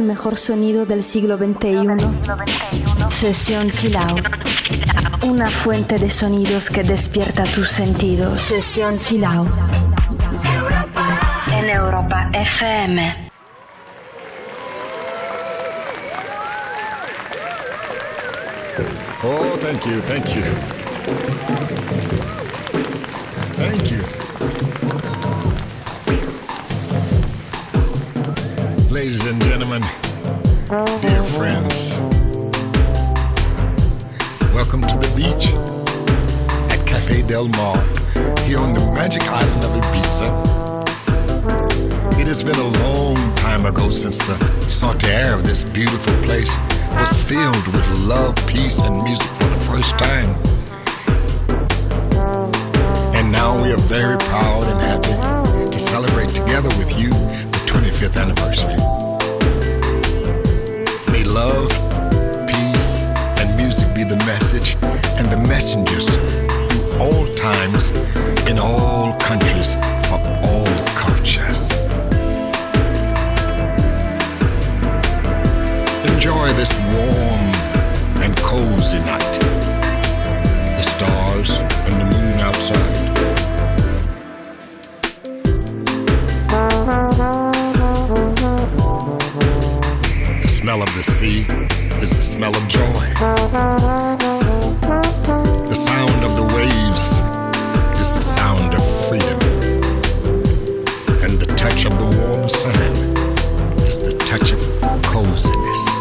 El mejor sonido del siglo XXI. Sesión Chilao. Una fuente de sonidos que despierta tus sentidos. Sesión Chilao. En Europa FM. Oh, thank you, thank you. Thank you. Ladies and gentlemen, dear friends, welcome to the beach at Cafe Del Mar here on the magic island of Ibiza. It has been a long time ago since the air of this beautiful place was filled with love, peace, and music for the first time. And now we are very proud and happy to celebrate together with you 25th anniversary. May love, peace, and music be the message and the messengers through all times, in all countries, for all cultures. Enjoy this warm and cozy night. The stars and the moon outside. Smell of the sea is the smell of joy. The sound of the waves is the sound of freedom. And the touch of the warm sand is the touch of coziness.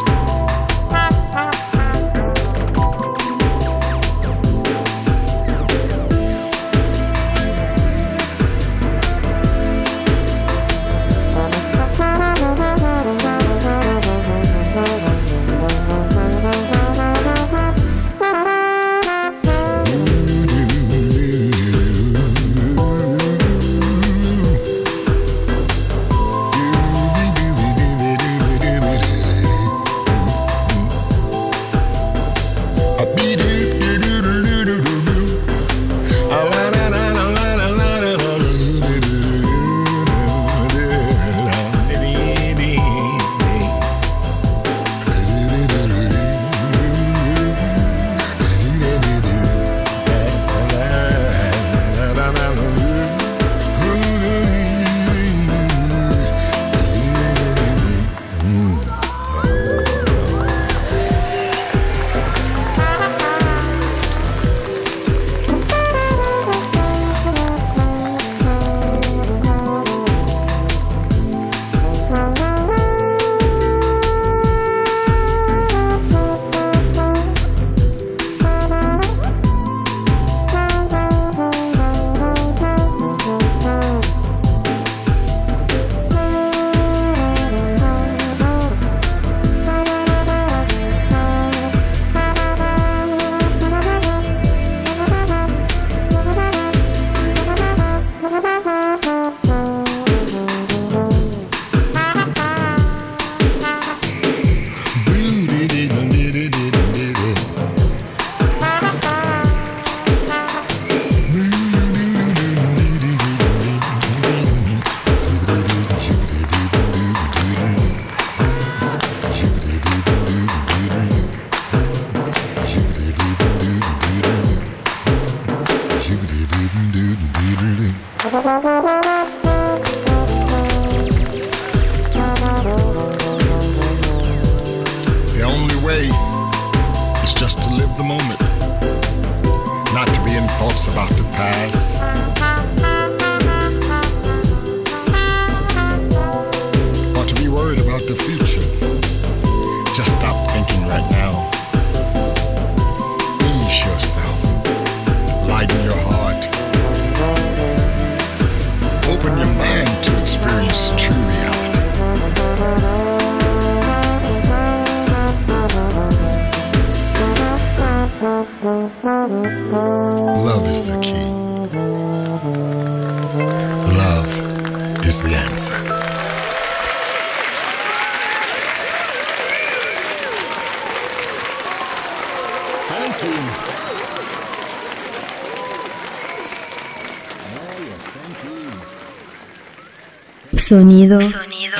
パパ。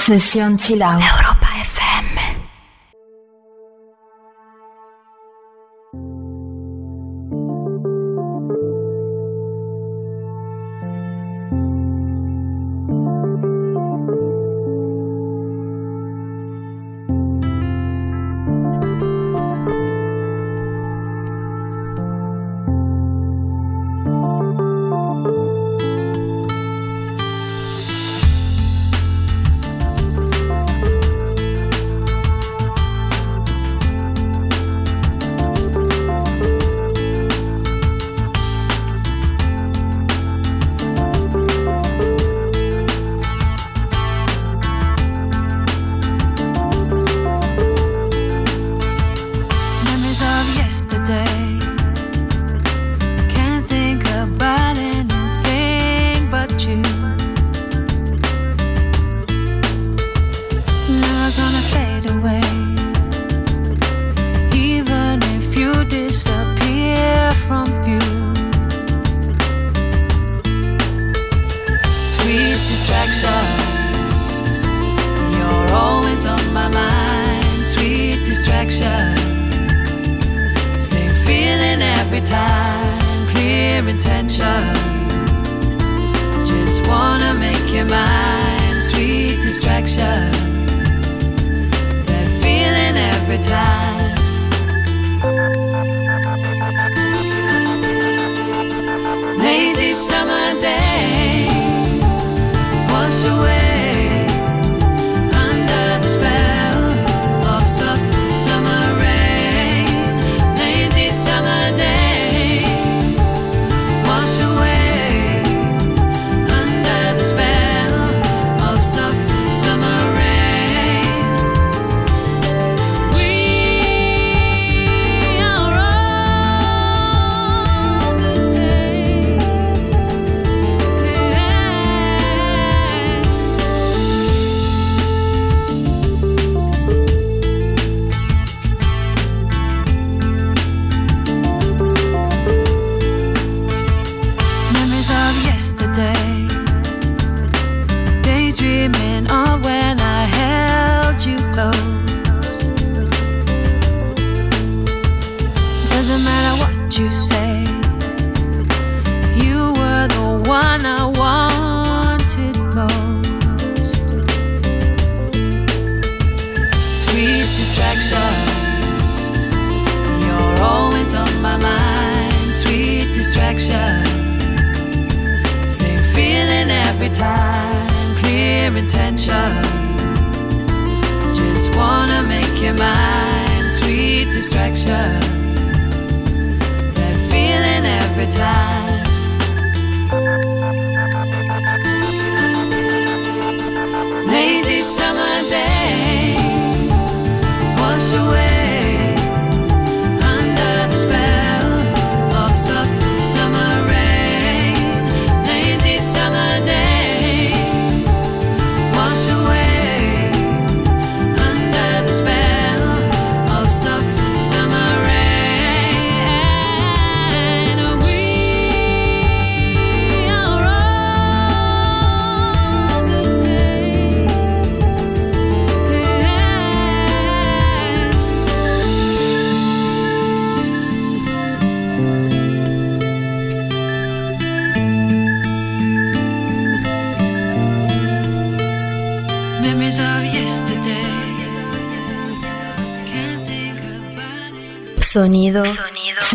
Sesión Chill Out.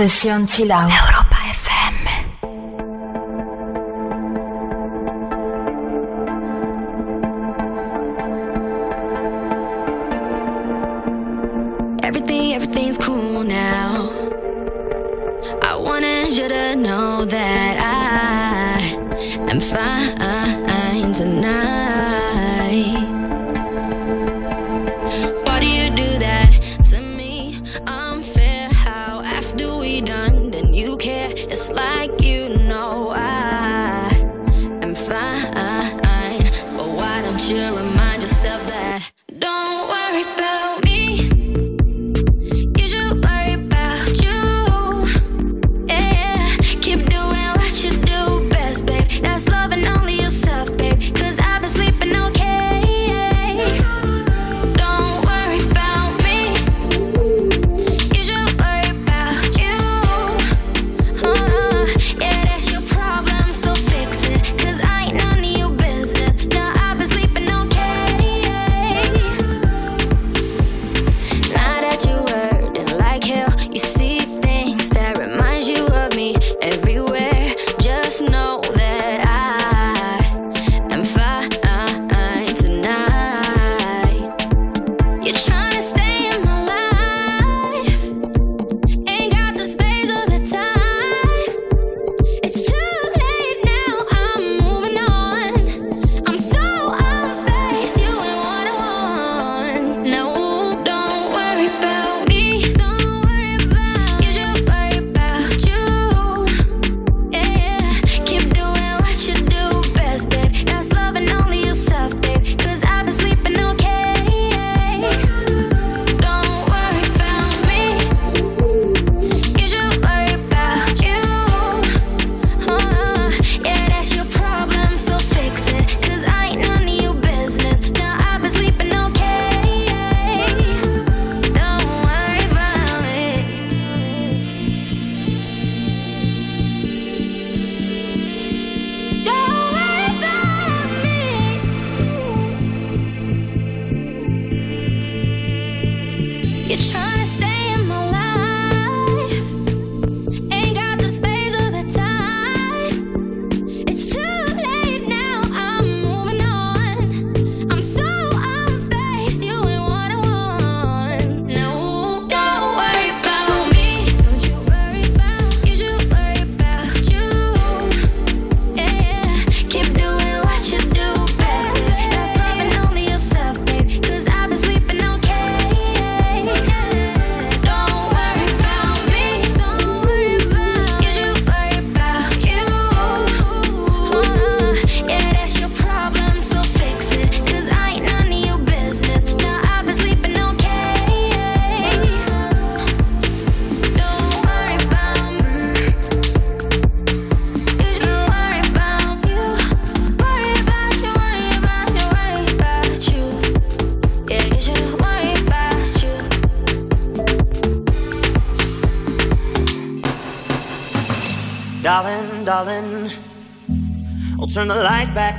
Sesión Chill Out. Europa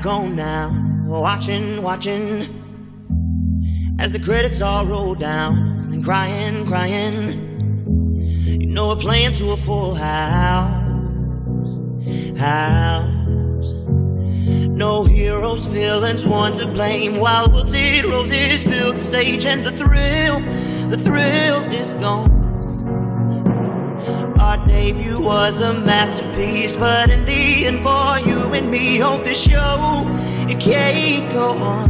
on now. Watching, watching, as the credits all roll down. And crying, crying, you know we're playing to a full house. House. No heroes, villains, one to blame. While wilted roses fill the stage, and the thrill, the thrill is gone. Our debut was a masterpiece, but in the end, for you and me, on this show, it can't go on.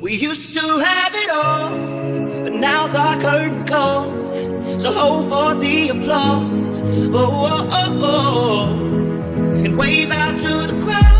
We used to have it all, but now's our curtain call. So hold for the applause. Oh, oh, oh, oh. And wave out to the crowd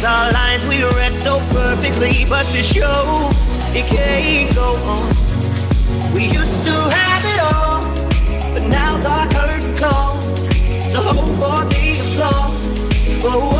Masterpiece. Our lines we read so perfectly, but the show it can't go on. We used to have it all, but now's our curtain call. So hold for the applause. Oh,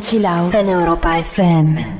Sesión Chill Out en Europa FM.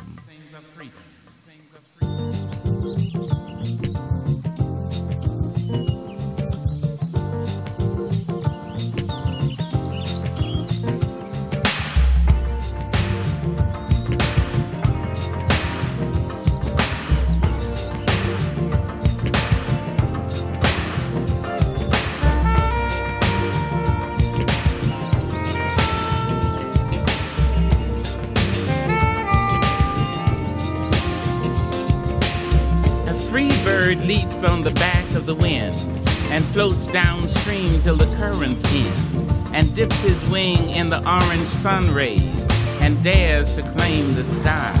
the orange sun rays and dares to claim the sky.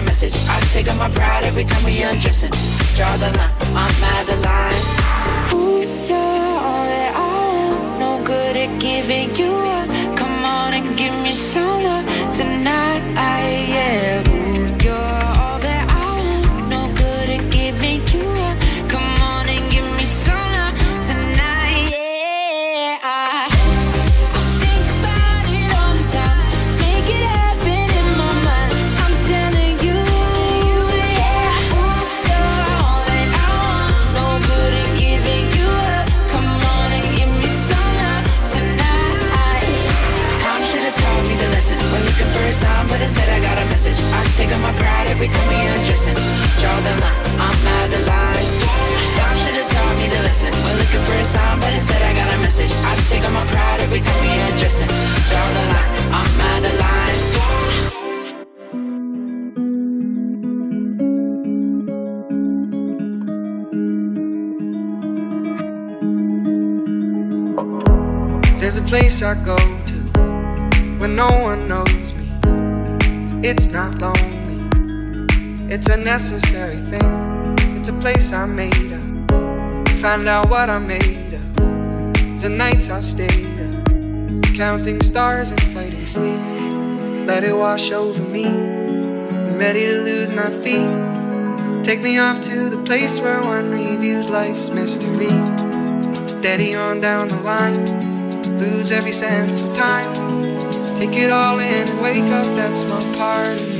that message. I take up my pride every time we undressing. Draw the line, I'm out of line. Ooh, you're all that I am. No good at giving you every time we undressing. Draw the line, I'm out of line. Stop should have taught me to listen. We're looking for a sign, but instead I got a message. I take on my pride every time we undressing. Draw the line, I'm out of line. There's a place I go to when no one knows me. It's not lonely, it's a necessary thing. It's a place I made up. Find out what I'm made of. The nights I've stayed up, counting stars and fighting sleep. Let it wash over me. I'm ready to lose my feet. Take me off to the place where one reviews life's mystery. Steady on down the line lose every sense of time. Take it all in and wake up that's my part.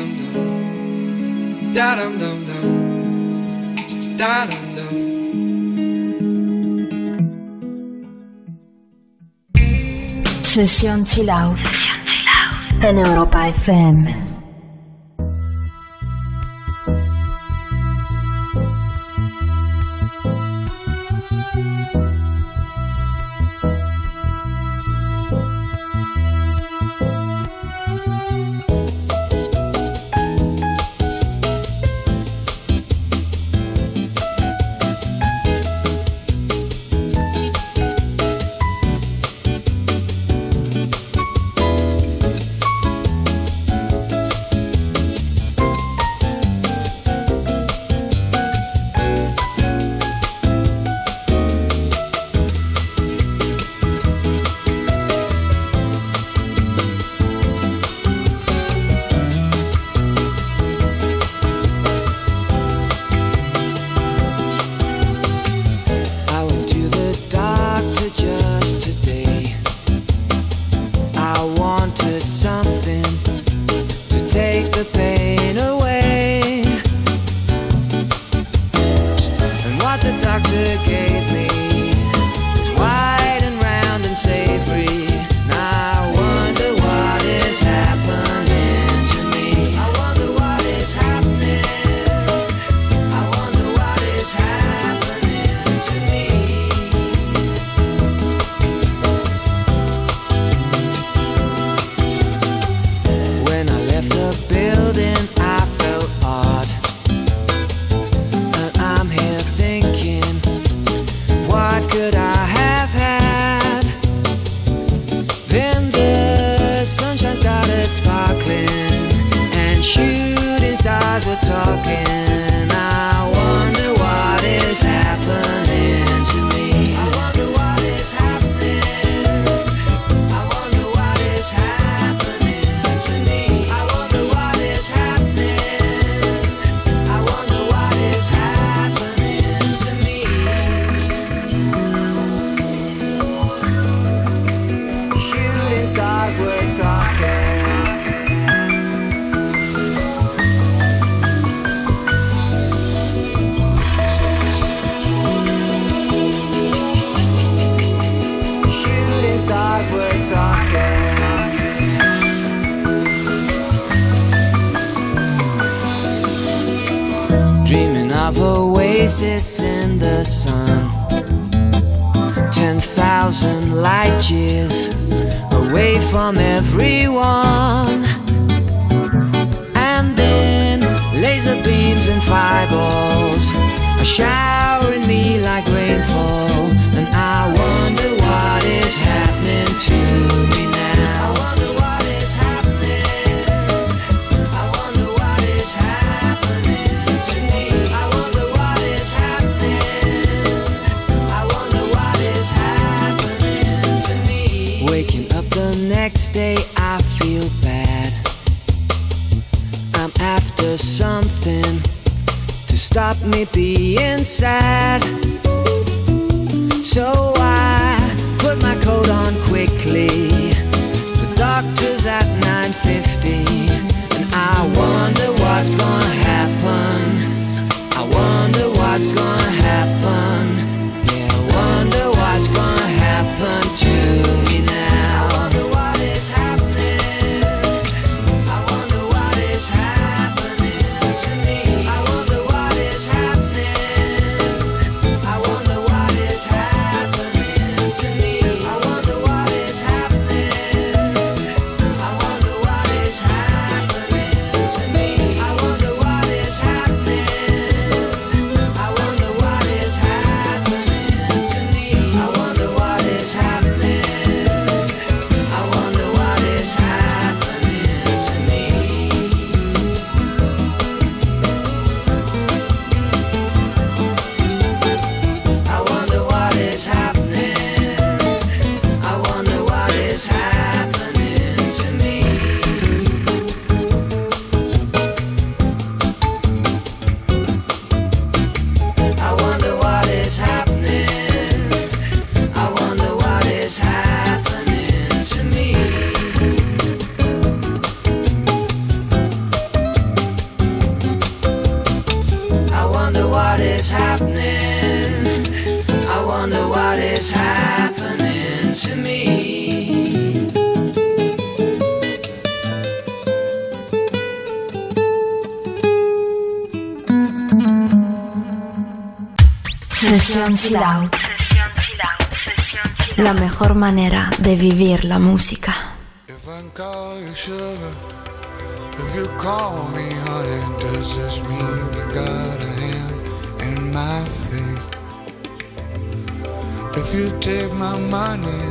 Da dum dum dum. Da dum dum. Sesión Chill Out. En Europa FM. Sesión chill out. La mejor manera de vivir la música. If I call you sugar, if you call me honey, does this mean you got a hand in my fate? If you take my money.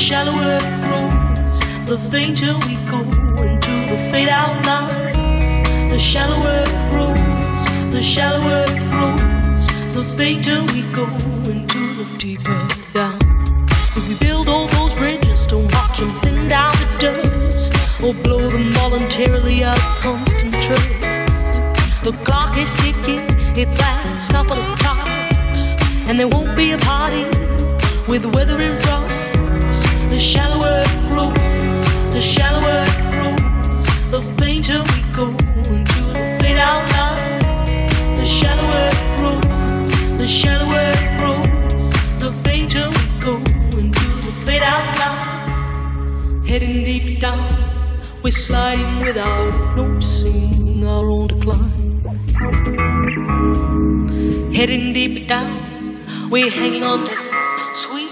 shallower it grows, the fainter we go into the fade out line. The shallower it grows, the shallower it grows, the fainter we go into the deeper down. If we build all those bridges, don't watch them thin down to dust, or blow them voluntarily out of constant trust. The clock is ticking, its last couple of clocks, and there won't be a party with the weather in front shallower it grows, the shallower it grows, the fainter we go into the fade line. The shallower it grows, the shallower it grows, the fainter we go into the fade line. Heading deep down, we're sliding without noticing our own decline. Heading deep down, we're hanging on to sweet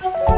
Under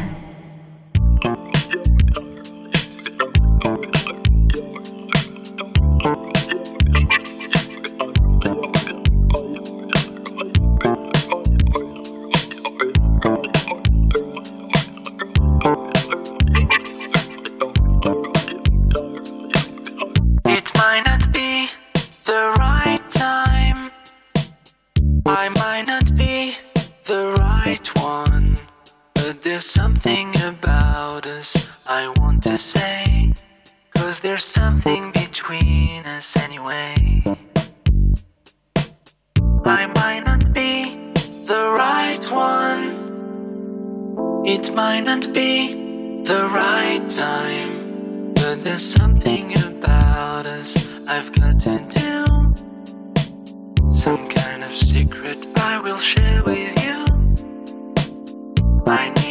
find me.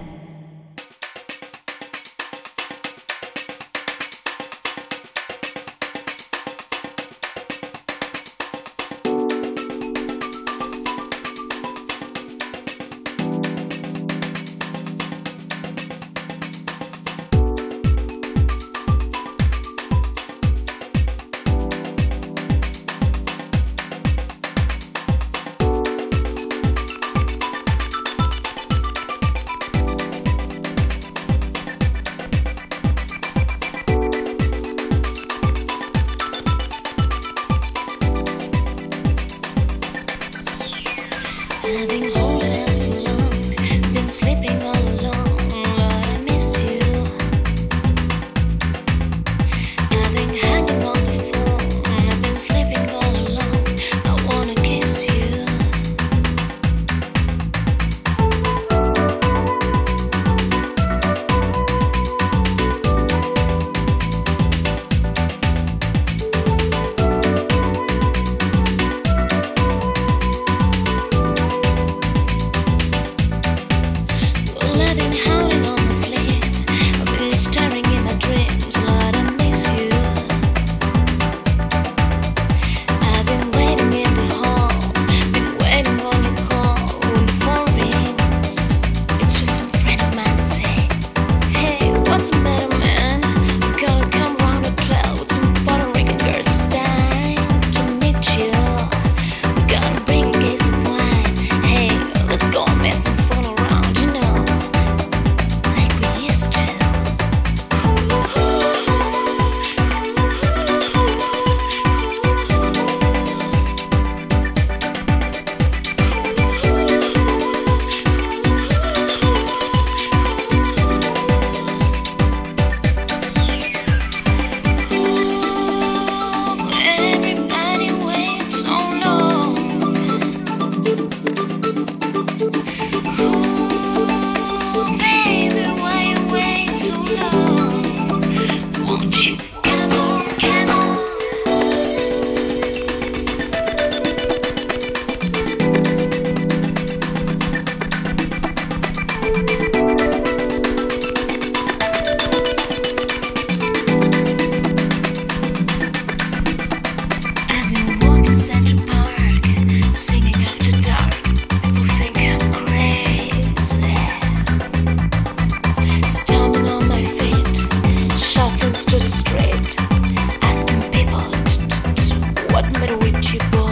what's the with you, boy?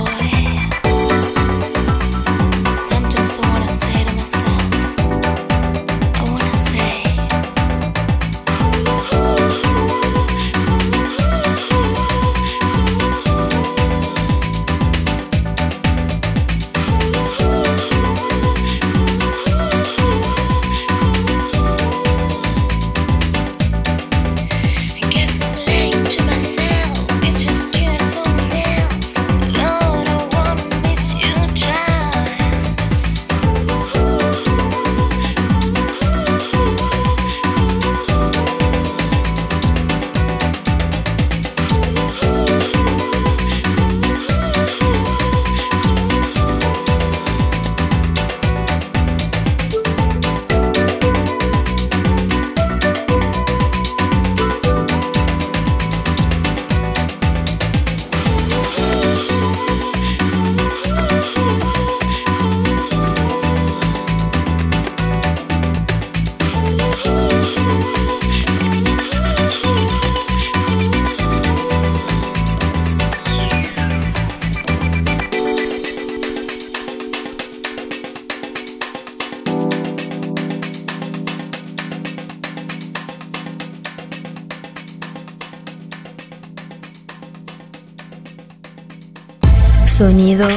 Sonido,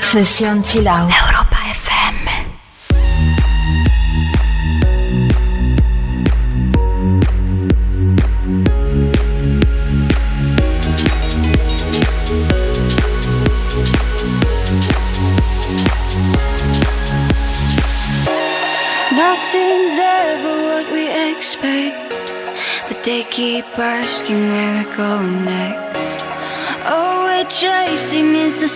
sesión chill out. Europa FM. Nothing's ever what we expect, but they keep asking where we're going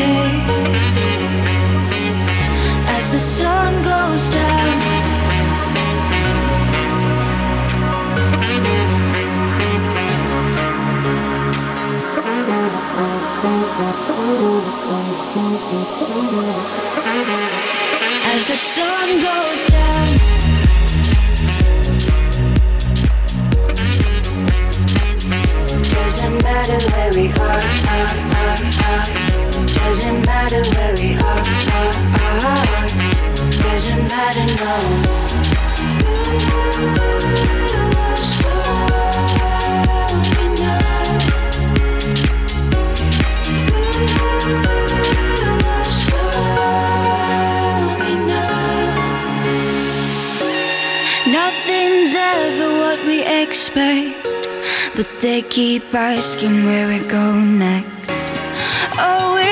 As the sun goes down. As the sun goes down. Doesn't matter where we are, are, are, are. Doesn't matter where we are, are, are. Doesn't matter, no. Nothing's ever what we expect, but they keep asking where we go next.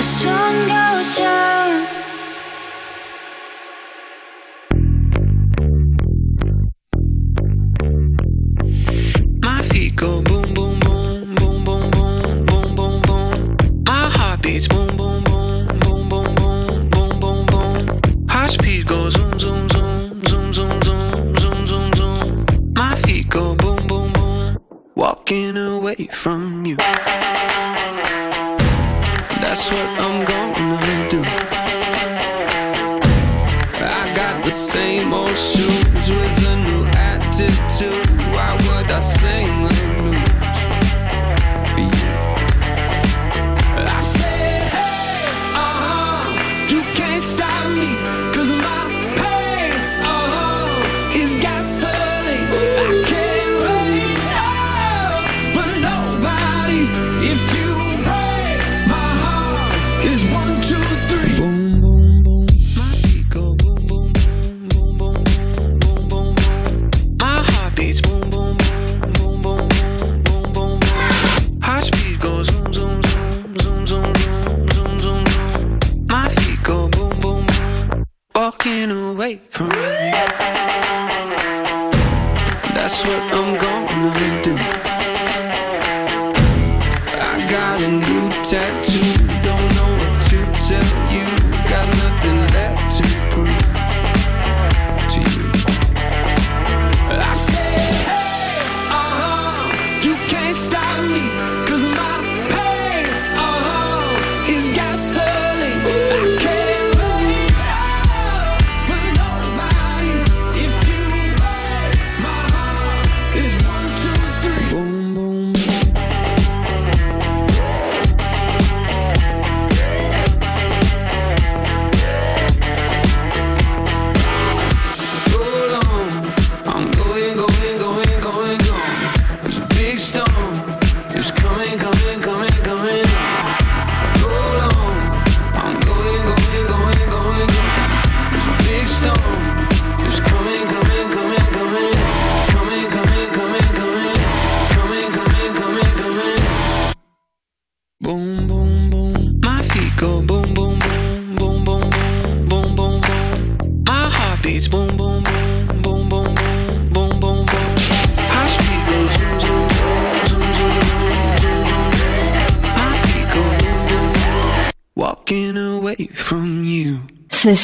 the sun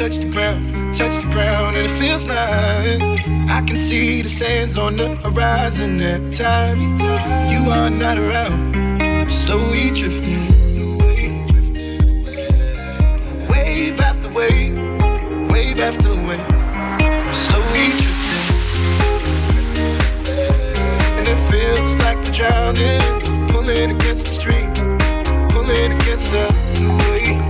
Touch the ground, touch the ground, and it feels like I can see the sands on the horizon every time you are not around. I'm slowly drifting wave after wave, wave after wave. I'm slowly drifting, and it feels like I'm drowning, pulling against the stream pulling against the wave.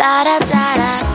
La da da da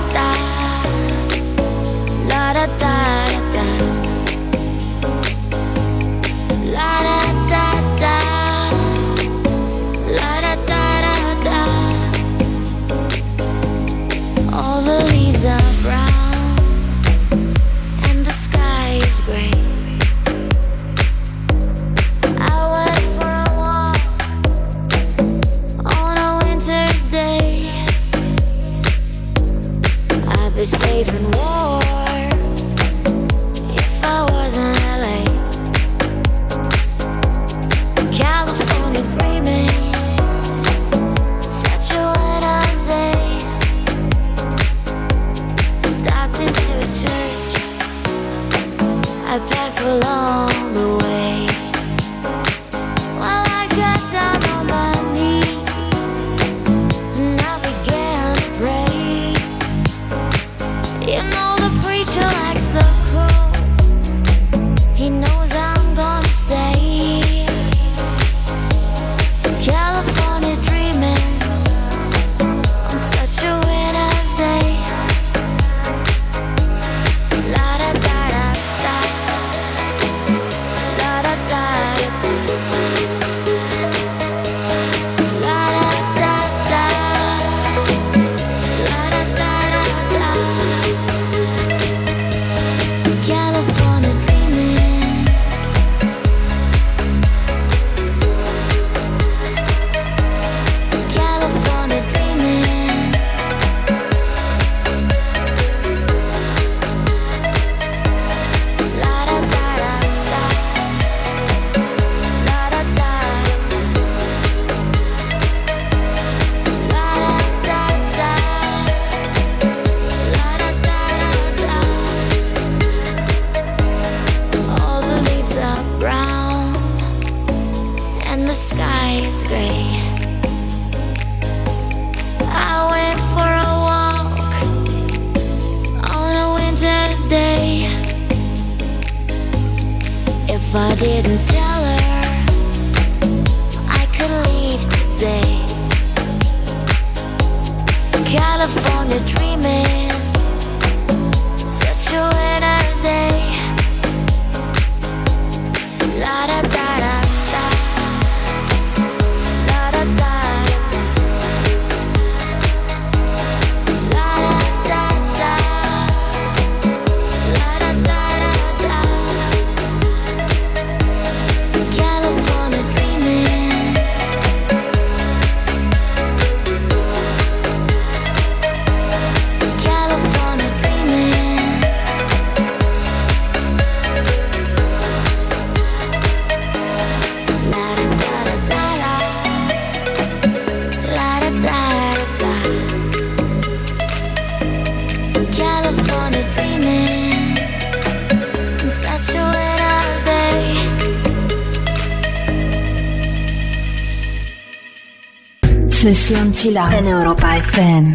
Sesión Chill Out en Europa FM.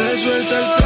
Se suelta el